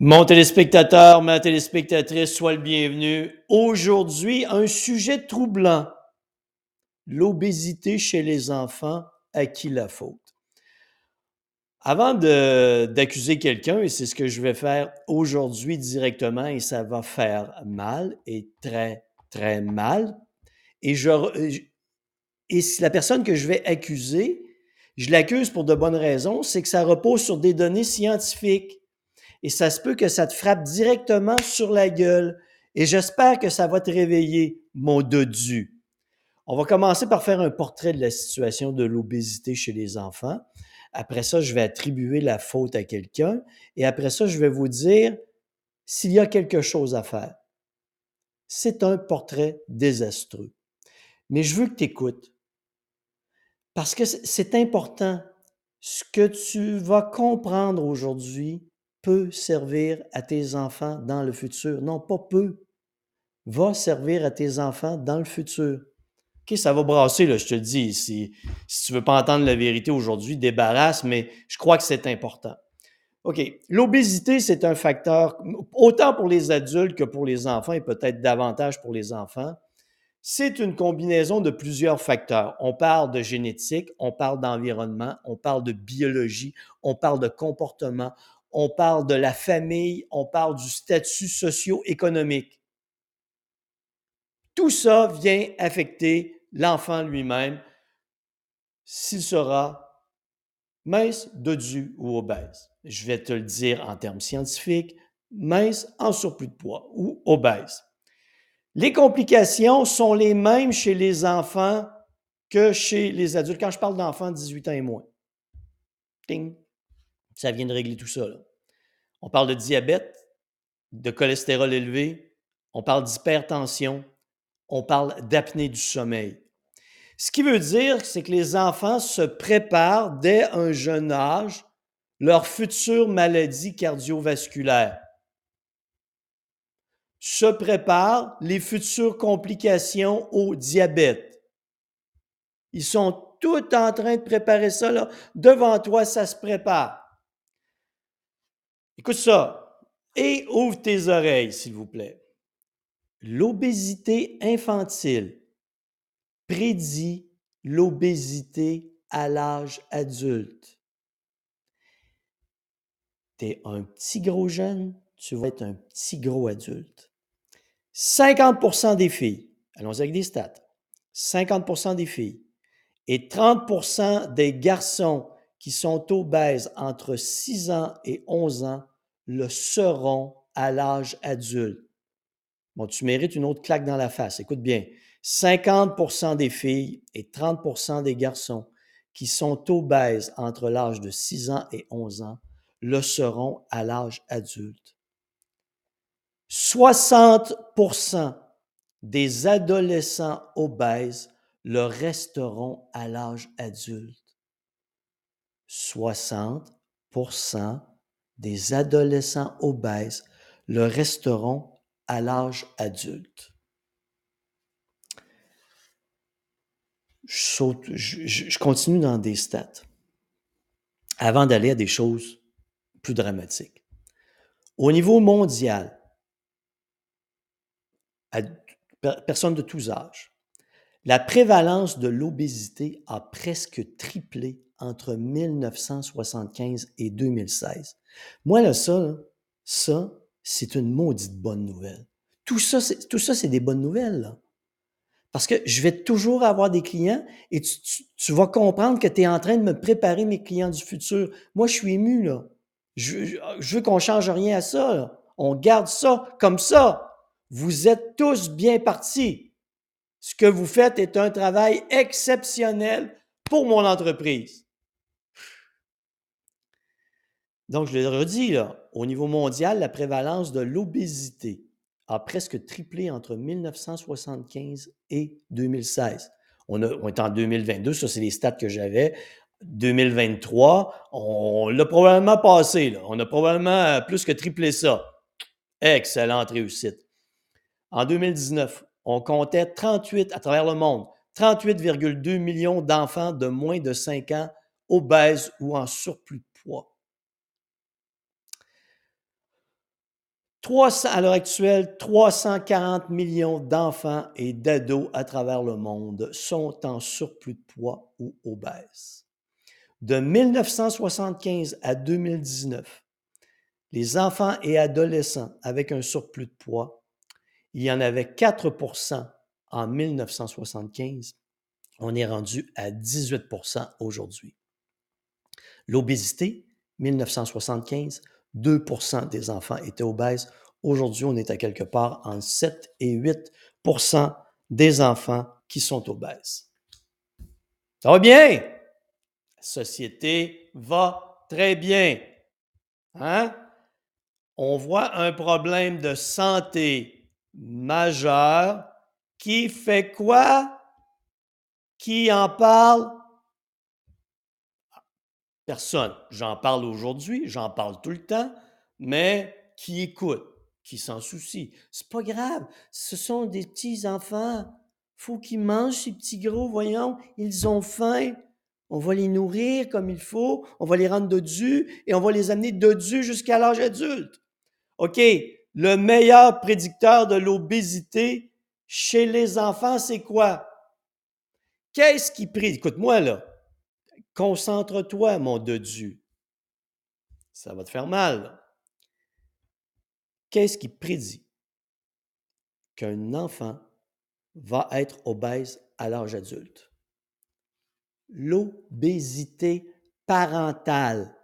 Mon téléspectateur, ma téléspectatrice, sois le bienvenu. Aujourd'hui, un sujet troublant. L'obésité chez les enfants, à qui la faute? Avant d'accuser quelqu'un, et c'est ce que je vais faire aujourd'hui directement, et ça va faire mal, et très, très mal, et, je, et la personne que je vais accuser, je l'accuse pour de bonnes raisons, c'est que ça repose sur des données scientifiques et ça se peut que ça te frappe directement sur la gueule. Et j'espère que ça va te réveiller, mon dodu. On va commencer par faire un portrait de la situation de l'obésité chez les enfants. Après ça, je vais attribuer la faute à quelqu'un. Et après ça, je vais vous dire s'il y a quelque chose à faire. C'est un portrait désastreux. Mais je veux que tu écoutes. Parce que c'est important. Ce que tu vas comprendre aujourd'hui peut servir à tes enfants dans le futur. Non, pas peu. Va servir à tes enfants dans le futur. OK, ça va brasser, là, je te le dis. Si, si tu ne veux pas entendre la vérité aujourd'hui, débarrasse, mais je crois que c'est important. OK, l'obésité, c'est un facteur, autant pour les adultes que pour les enfants, et peut-être davantage pour les enfants. C'est une combinaison de plusieurs facteurs. On parle de génétique, on parle d'environnement, on parle de biologie, on parle de comportement, on parle de la famille, on parle du statut socio-économique. Tout ça vient affecter l'enfant lui-même s'il sera mince, dodu ou obèse. Je vais te le dire en termes scientifiques, mince, en surplus de poids ou obèse. Les complications sont les mêmes chez les enfants que chez les adultes. Quand je parle d'enfants 18 ans et moins, ting, ça vient de régler tout ça. On parle de diabète, de cholestérol élevé, on parle d'hypertension, on parle d'apnée du sommeil. Ce qui veut dire, c'est que les enfants se préparent dès un jeune âge leur future maladie cardiovasculaire. Se préparent les futures complications au diabète. Ils sont tout en train de préparer ça. Là. Devant toi, ça se prépare. Écoute ça et ouvre tes oreilles, s'il vous plaît. L'obésité infantile prédit l'obésité à l'âge adulte. Tu es un petit gros jeune, tu vas être un petit gros adulte. 50% des filles, allons avec des stats, 50% des filles et 30% des garçons qui sont obèses entre 6 ans et 11 ans le seront à l'âge adulte. Bon, tu mérites une autre claque dans la face. Écoute bien. 50% des filles et 30% des garçons qui sont obèses entre l'âge de 6 ans et 11 ans le seront à l'âge adulte. 60% des adolescents obèses le resteront à l'âge adulte. 60 des adolescents obèses le resteront à l'âge adulte. Je, continue dans des stats avant d'aller à des choses plus dramatiques. Au niveau mondial, à personnes de tous âges, la prévalence de l'obésité a presque triplé entre 1975 et 2016. Moi, là, ça, ça, c'est une maudite bonne nouvelle. Tout ça, c'est, tout ça, c'est des bonnes nouvelles. Là. Parce que je vais toujours avoir des clients et tu, vas comprendre que tu es en train de me préparer mes clients du futur. Moi, je suis ému, là. Je, veux qu'on change rien à ça. On garde ça comme ça. Vous êtes tous bien partis. Ce que vous faites est un travail exceptionnel pour mon entreprise. Donc, je le redis, au niveau mondial, la prévalence de l'obésité a presque triplé entre 1975 et 2016. On, est en 2022, ça c'est les stats que j'avais. 2023, on, l'a probablement passé. On a probablement plus que triplé ça. Excellente réussite. En 2019, on comptait 38 à travers le monde, 38,2 millions d'enfants de moins de 5 ans obèses ou en surplus de poids. À l'heure actuelle, 340 millions d'enfants et d'ados à travers le monde sont en surplus de poids ou obèses. De 1975 à 2019, les enfants et adolescents avec un surplus de poids, il y en avait 4% en 1975. On est rendu à 18% aujourd'hui. L'obésité, 1975, 2% des enfants étaient obèses. Aujourd'hui, on est à quelque part entre 7 et 8% des enfants qui sont obèses. Ça va bien? La société va très bien. Hein? On voit un problème de santé majeur qui fait quoi? Qui en parle? Personne. J'en parle aujourd'hui, j'en parle tout le temps, mais qui écoute, qui s'en soucie. C'est pas grave. Ce sont des petits enfants. Faut qu'ils mangent ces petits gros, voyons. Ils ont faim. On va les nourrir comme il faut. On va les rendre dodus et on va les amener dodus jusqu'à l'âge adulte. OK. Le meilleur prédicteur de l'obésité chez les enfants, c'est quoi? Qu'est-ce qui prédit? Écoute-moi là. Concentre-toi, mon Dieu. Ça va te faire mal. Qu'est-ce qui prédit qu'un enfant va être obèse à l'âge adulte? L'obésité parentale.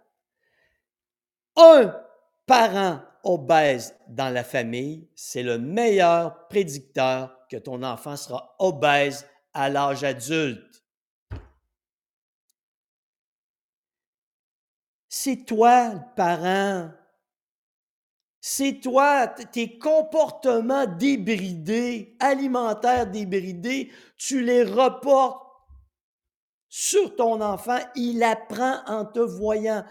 Un parent obèse dans la famille, c'est le meilleur prédicteur que ton enfant sera obèse à l'âge adulte. C'est toi le parent. C'est toi, tes comportements débridés, alimentaires débridés, tu les reportes sur ton enfant. Il apprend en te voyant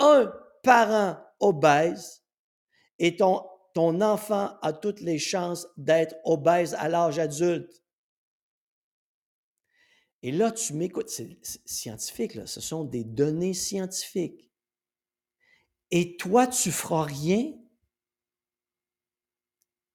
un parent obèse et ton, enfant a toutes les chances d'être obèse à l'âge adulte. Et là, tu m'écoutes, c'est scientifique, ce sont des données scientifiques et toi, tu feras rien.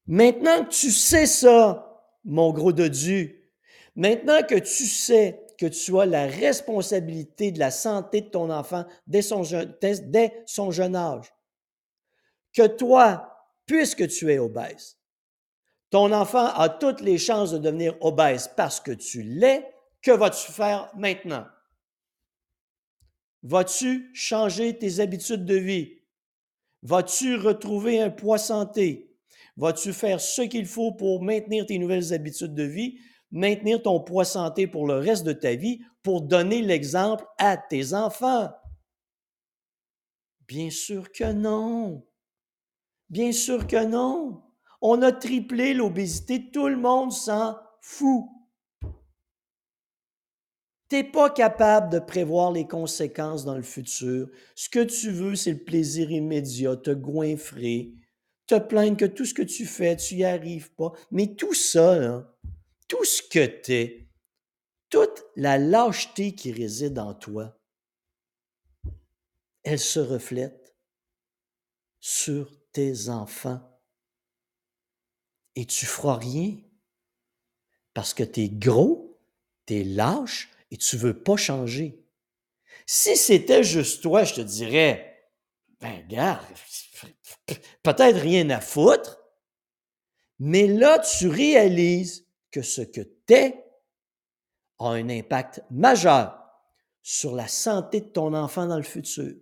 Maintenant que tu sais ça, mon gros dodu, maintenant que tu sais que tu as la responsabilité de la santé de ton enfant dès son, dès son jeune âge, que toi, puisque tu es obèse, ton enfant a toutes les chances de devenir obèse parce que tu l'es, que vas-tu faire maintenant? Vas-tu changer tes habitudes de vie? Vas-tu retrouver un poids santé? Vas-tu faire ce qu'il faut pour maintenir tes nouvelles habitudes de vie, maintenir ton poids santé pour le reste de ta vie, pour donner l'exemple à tes enfants? Bien sûr que non. Bien sûr que non. On a triplé l'obésité, tout le monde s'en fout. Tu n'es pas capable de prévoir les conséquences dans le futur. Ce que tu veux, c'est le plaisir immédiat, te goinfrer, te plaindre que tout ce que tu fais, tu n'y arrives pas. Mais tout ça, tout ce que tu es, toute la lâcheté qui réside en toi, elle se reflète sur tes enfants. Et tu feras rien parce que tu es gros, tu es lâche, et tu veux pas changer. Si c'était juste toi, je te dirais, ben garde, peut-être rien à foutre, mais là, tu réalises que ce que t'es a un impact majeur sur la santé de ton enfant dans le futur.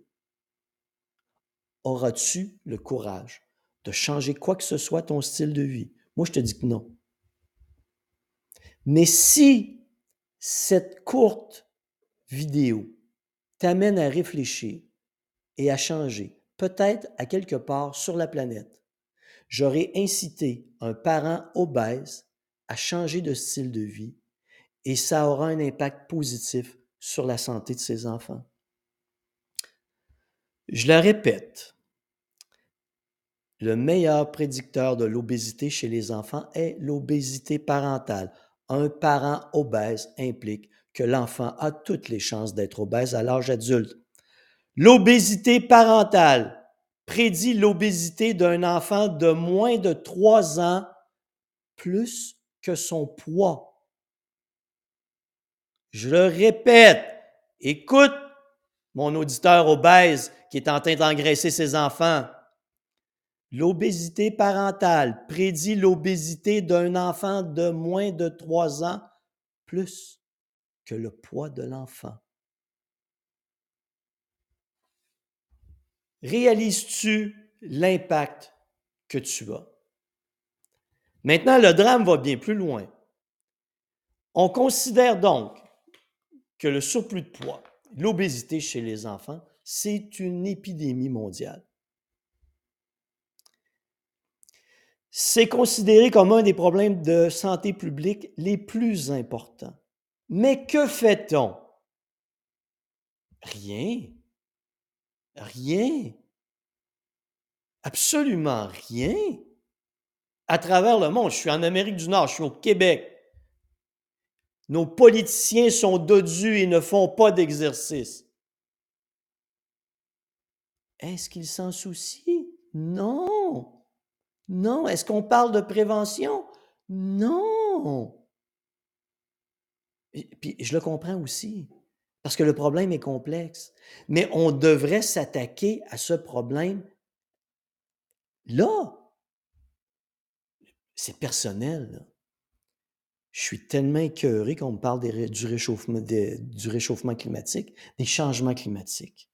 Auras-tu le courage de changer quoi que ce soit ton style de vie? Moi, je te dis que non. Mais si cette courte vidéo t'amène à réfléchir et à changer, peut-être à quelque part sur la planète. J'aurais incité un parent obèse à changer de style de vie et ça aura un impact positif sur la santé de ses enfants. Je le répète, le meilleur prédicteur de l'obésité chez les enfants est l'obésité parentale un parent obèse implique que l'enfant a toutes les chances d'être obèse à l'âge adulte. L'obésité parentale prédit l'obésité d'un enfant de moins de 3 ans plus que son poids. Je le répète, écoute mon auditeur obèse qui est en train d'engraisser ses enfants. L'obésité parentale prédit l'obésité d'un enfant de moins de 3 ans plus que le poids de l'enfant. Réalises-tu l'impact que tu as? Maintenant, le drame va bien plus loin. On considère donc que le surplus de poids, l'obésité chez les enfants, c'est une épidémie mondiale. C'est considéré comme un des problèmes de santé publique les plus importants. Mais que fait-on? Rien. Rien. Absolument rien. À travers le monde, je suis en Amérique du Nord, je suis au Québec. Nos politiciens sont dodus et ne font pas d'exercice. Est-ce qu'ils s'en soucient? Non. Non. Est-ce qu'on parle de prévention? Non. Puis, je le comprends aussi, parce que le problème est complexe. Mais on devrait s'attaquer à ce problème là. C'est personnel. Je suis tellement écœuré qu'on me parle du réchauffement climatique, des changements climatiques.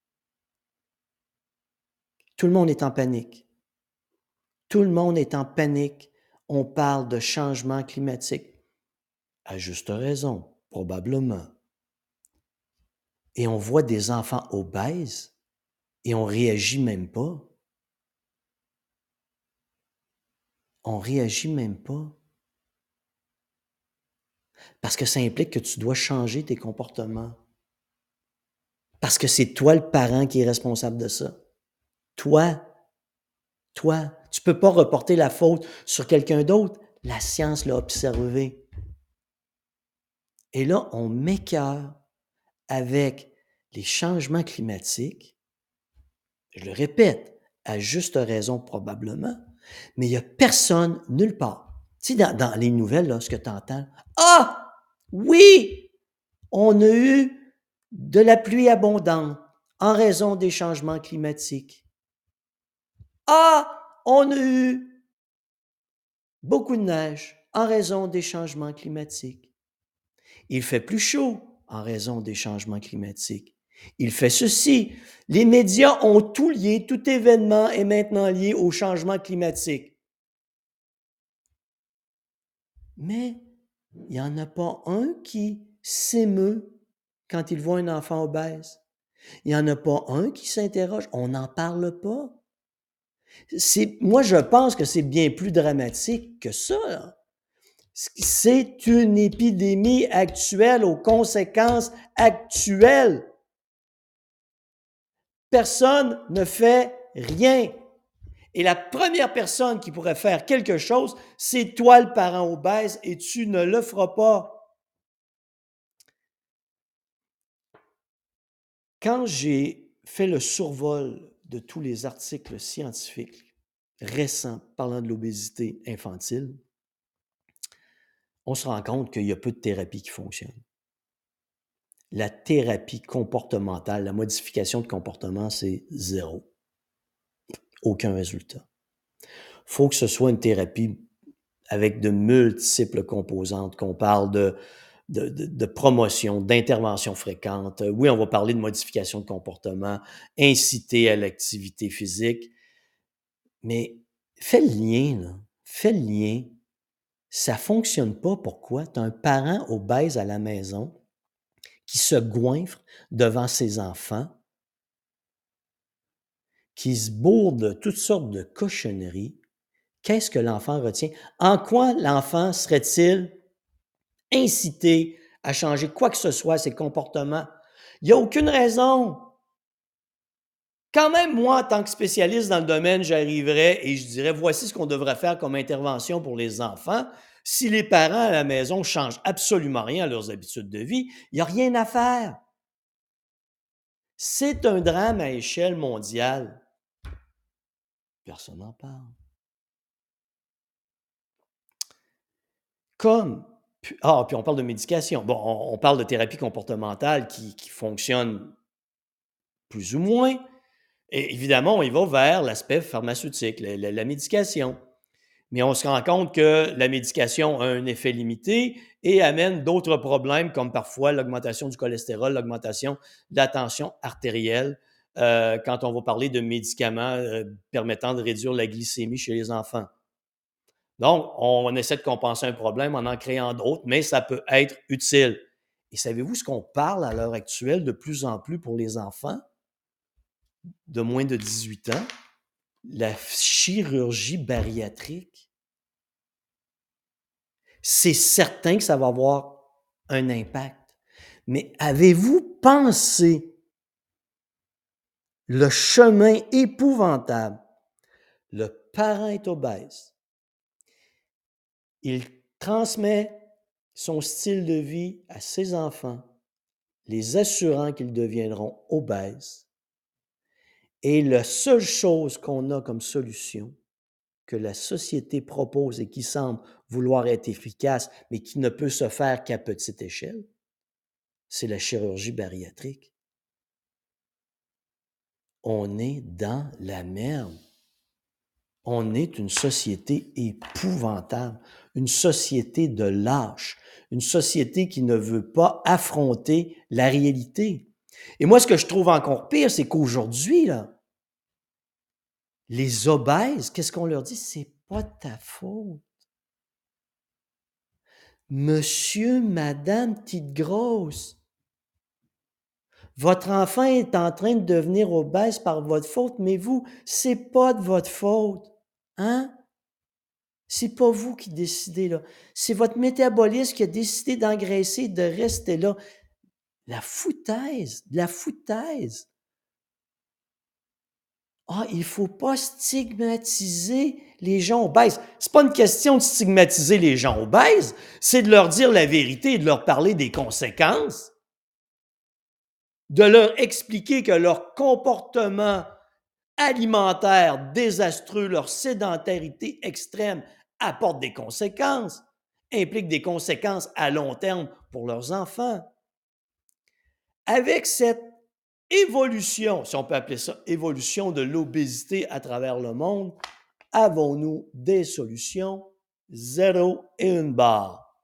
Tout le monde est en panique. Tout le monde est en panique. On parle de changement climatique. À juste raison, probablement. Et on voit des enfants obèses et on réagit même pas. On réagit même pas. Parce que ça implique que tu dois changer tes comportements. Parce que c'est toi le parent qui est responsable de ça. Toi, toi, tu peux pas reporter la faute sur quelqu'un d'autre. La science l'a observé. Et là, on m'écœure avec les changements climatiques. Je le répète, à juste raison probablement, mais il n'y a personne nulle part. Tu sais, dans, les nouvelles, là, ce que tu entends, ah, oui, on a eu de la pluie abondante en raison des changements climatiques. Ah, on a eu beaucoup de neige en raison des changements climatiques. Il fait plus chaud en raison des changements climatiques. Il fait ceci. Les médias ont tout lié, tout événement est maintenant lié au changement climatique. Mais il n'y en a pas un qui s'émeut quand il voit un enfant obèse. Il n'y en a pas un qui s'interroge. On n'en parle pas. Moi, je pense que c'est bien plus dramatique que ça. C'est une épidémie actuelle aux conséquences actuelles. Personne ne fait rien. Et la première personne qui pourrait faire quelque chose, c'est toi le parent obèse et tu ne le feras pas. Quand j'ai fait le survol de tous les articles scientifiques récents parlant de l'obésité infantile, on se rend compte qu'il y a peu de thérapies qui fonctionnent. La thérapie comportementale, la modification de comportement, c'est zéro. Aucun résultat. Il faut que ce soit une thérapie avec de multiples composantes, qu'on parle de, de, promotion, d'intervention fréquente. Oui, on va parler de modification de comportement, inciter à l'activité physique, mais fais le lien, là. fais le lien ça fonctionne pas. Pourquoi? Tu as un parent obèse à la maison qui se goinfre devant ses enfants, qui se bourre de toutes sortes de cochonneries. Qu'est-ce que l'enfant retient? En quoi l'enfant serait-il incité à changer quoi que ce soit ses comportements? Il n'y a aucune raison. Quand même, moi, en tant que spécialiste dans le domaine, j'arriverais et je dirais, voici ce qu'on devrait faire comme intervention pour les enfants. Si les parents à la maison changent absolument rien à leurs habitudes de vie, il n'y a rien à faire. C'est un drame à échelle mondiale. Personne n'en parle. Comme, ah, puis on parle de médication. Bon, on, parle de thérapie comportementale qui, fonctionne plus ou moins. Et évidemment, on y va vers l'aspect pharmaceutique, la, médication. Mais on se rend compte que la médication a un effet limité et amène d'autres problèmes comme parfois l'augmentation du cholestérol, l'augmentation de la tension artérielle, euh, quand on va parler de médicaments euh, permettant de réduire la glycémie chez les enfants. Donc, on essaie de compenser un problème en en créant d'autres, mais ça peut être utile. Et savez-vous ce qu'on parle à l'heure actuelle de plus en plus pour les enfants? De moins de 18 ans? La chirurgie bariatrique? C'est certain que ça va avoir un impact. Mais avez-vous pensé le chemin épouvantable? Le parent est obèse il transmet son style de vie à ses enfants, les assurant qu'ils deviendront obèses. Et la seule chose qu'on a comme solution que la société propose et qui semble vouloir être efficace, mais qui ne peut se faire qu'à petite échelle, c'est la chirurgie bariatrique. On est dans la merde. On est une société épouvantable une société de lâches, une société qui ne veut pas affronter la réalité. Et moi, ce que je trouve encore pire, c'est qu'aujourd'hui, là, les obèses, qu'est-ce qu'on leur dit? C'est pas ta faute. Monsieur, madame, petite grosse, votre enfant est en train de devenir obèse par votre faute, mais vous, c'est pas de votre faute. Hein? C'est pas vous qui décidez là. C'est votre métabolisme qui a décidé d'engraisser, de rester là. La foutaise, la foutaise. Ah, il faut pas stigmatiser les gens obèses. C'est pas une question de stigmatiser les gens obèses, c'est de leur dire la vérité et de leur parler des conséquences, de leur expliquer que leur comportement alimentaire désastreux, leur sédentarité extrême apporte des conséquences, implique des conséquences à long terme pour leurs enfants. Avec cette évolution, si on peut appeler ça évolution de l'obésité à travers le monde, avons-nous des solutions? Zéro et une barre.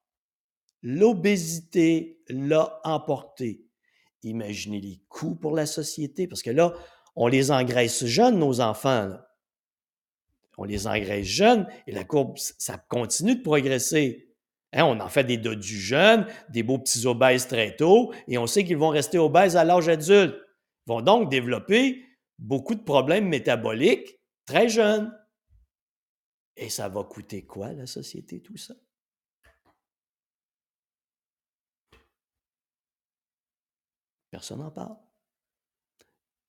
L'obésité l'a emporté. Imaginez les coûts pour la société, parce que là, on les engraisse jeunes, nos enfants on les engraisse jeunes et la courbe, ça continue de progresser. Hein, on en fait des dodus jeunes, des beaux petits obèses très tôt, et on sait qu'ils vont rester obèses à l'âge adulte. Ils vont donc développer beaucoup de problèmes métaboliques très jeunes. Et ça va coûter quoi, la société, tout ça? Personne n'en parle.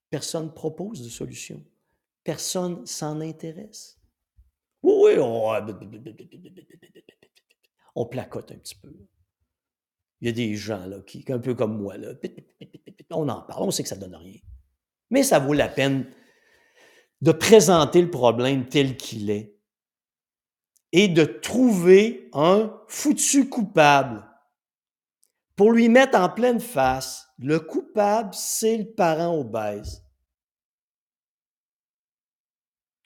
Personne ne propose de solution. Personne s'en intéresse. Oui, on, placote un petit peu. Il y a des gens là, qui, un peu comme moi, là, on en parle, on sait que ça ne donne rien. Mais ça vaut la peine de présenter le problème tel qu'il est et de trouver un foutu coupable pour lui mettre en pleine face. Le coupable, c'est le parent obèse.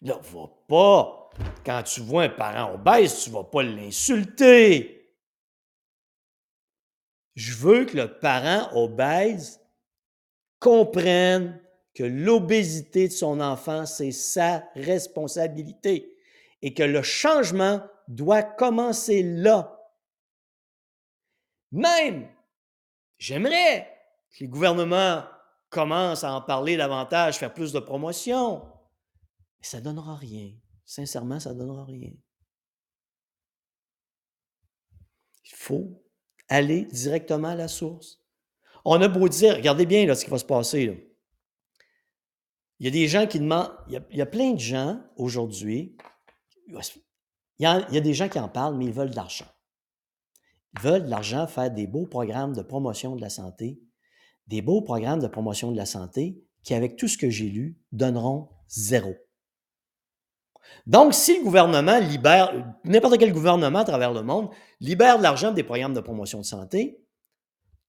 Là, va pas quand tu vois un parent obèse, tu vas pas l'insulter. Je veux que le parent obèse comprenne que l'obésité de son enfant, c'est sa responsabilité et que le changement doit commencer là. Même, j'aimerais que les gouvernements commencent à en parler davantage, faire plus de promotion, mais ça ne donnera rien. Sincèrement, ça ne donnera rien. Il faut aller directement à la source. On a beau dire, regardez bien là, ce qui va se passer. Il y a des gens qui demandent, il y a, plein de gens aujourd'hui, il y a des gens qui en parlent, mais ils veulent de l'argent. Ils veulent de l'argent, faire des beaux programmes de promotion de la santé, des beaux programmes de promotion de la santé qui, avec tout ce que j'ai lu, donneront zéro. Donc, si le gouvernement libère, n'importe quel gouvernement à travers le monde, libère de l'argent des programmes de promotion de santé,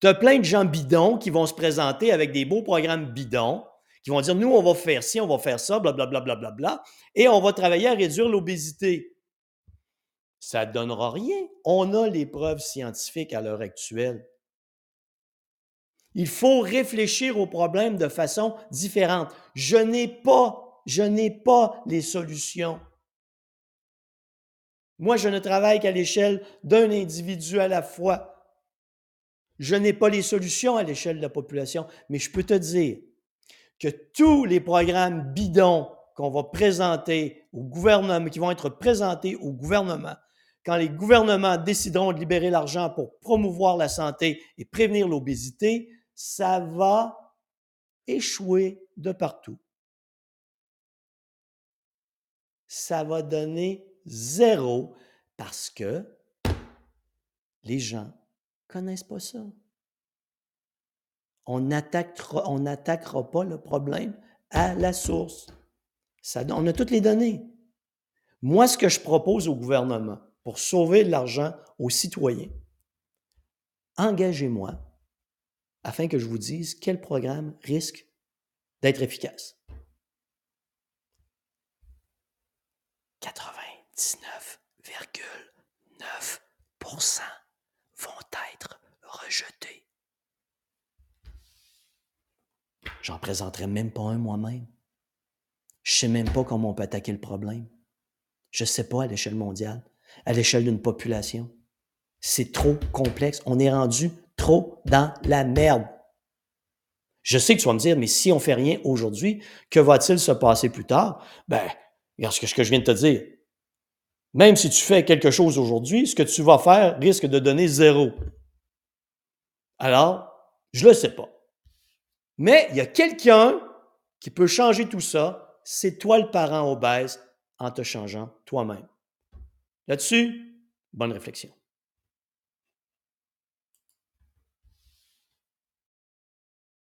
tu as plein de gens bidons qui vont se présenter avec des beaux programmes bidons, qui vont dire, nous, on va faire ci, on va faire ça, blablabla, bla, bla, bla, bla, et on va travailler à réduire l'obésité. Ça ne donnera rien. On a les preuves scientifiques à l'heure actuelle. Il faut réfléchir aux problèmes de façon différente. Je n'ai pas, je n'ai pas les solutions. Moi, je ne travaille qu'à l'échelle d'un individu à la fois. Je n'ai pas les solutions à l'échelle de la population, mais je peux te dire que tous les programmes bidons qu'on va présenter au gouvernement, qui vont être présentés au gouvernement, quand les gouvernements décideront de libérer l'argent pour promouvoir la santé et prévenir l'obésité, ça va échouer de partout. Ça va donner zéro parce que les gens ne connaissent pas ça. On n'attaquera, pas le problème à la source. On a toutes les données. Moi, ce que je propose au gouvernement pour sauver de l'argent aux citoyens, engagez-moi afin que je vous dise quel programme risque d'être efficace. 99,9% vont être rejetés. J'en présenterai même pas un moi-même. Je sais même pas comment on peut attaquer le problème. Je sais pas à l'échelle mondiale, à l'échelle d'une population. C'est trop complexe. On est rendu trop dans la merde. Je sais que tu vas me dire, mais si on fait rien aujourd'hui, que va-t-il se passer plus tard? Ben, regarde ce que, ce que je viens de te dire. Même si tu fais quelque chose aujourd'hui, ce que tu vas faire risque de donner zéro. Alors, je ne le sais pas. Mais il y a quelqu'un qui peut changer tout ça. C'est toi le parent obèse en te changeant toi-même. Là-dessus, bonne réflexion.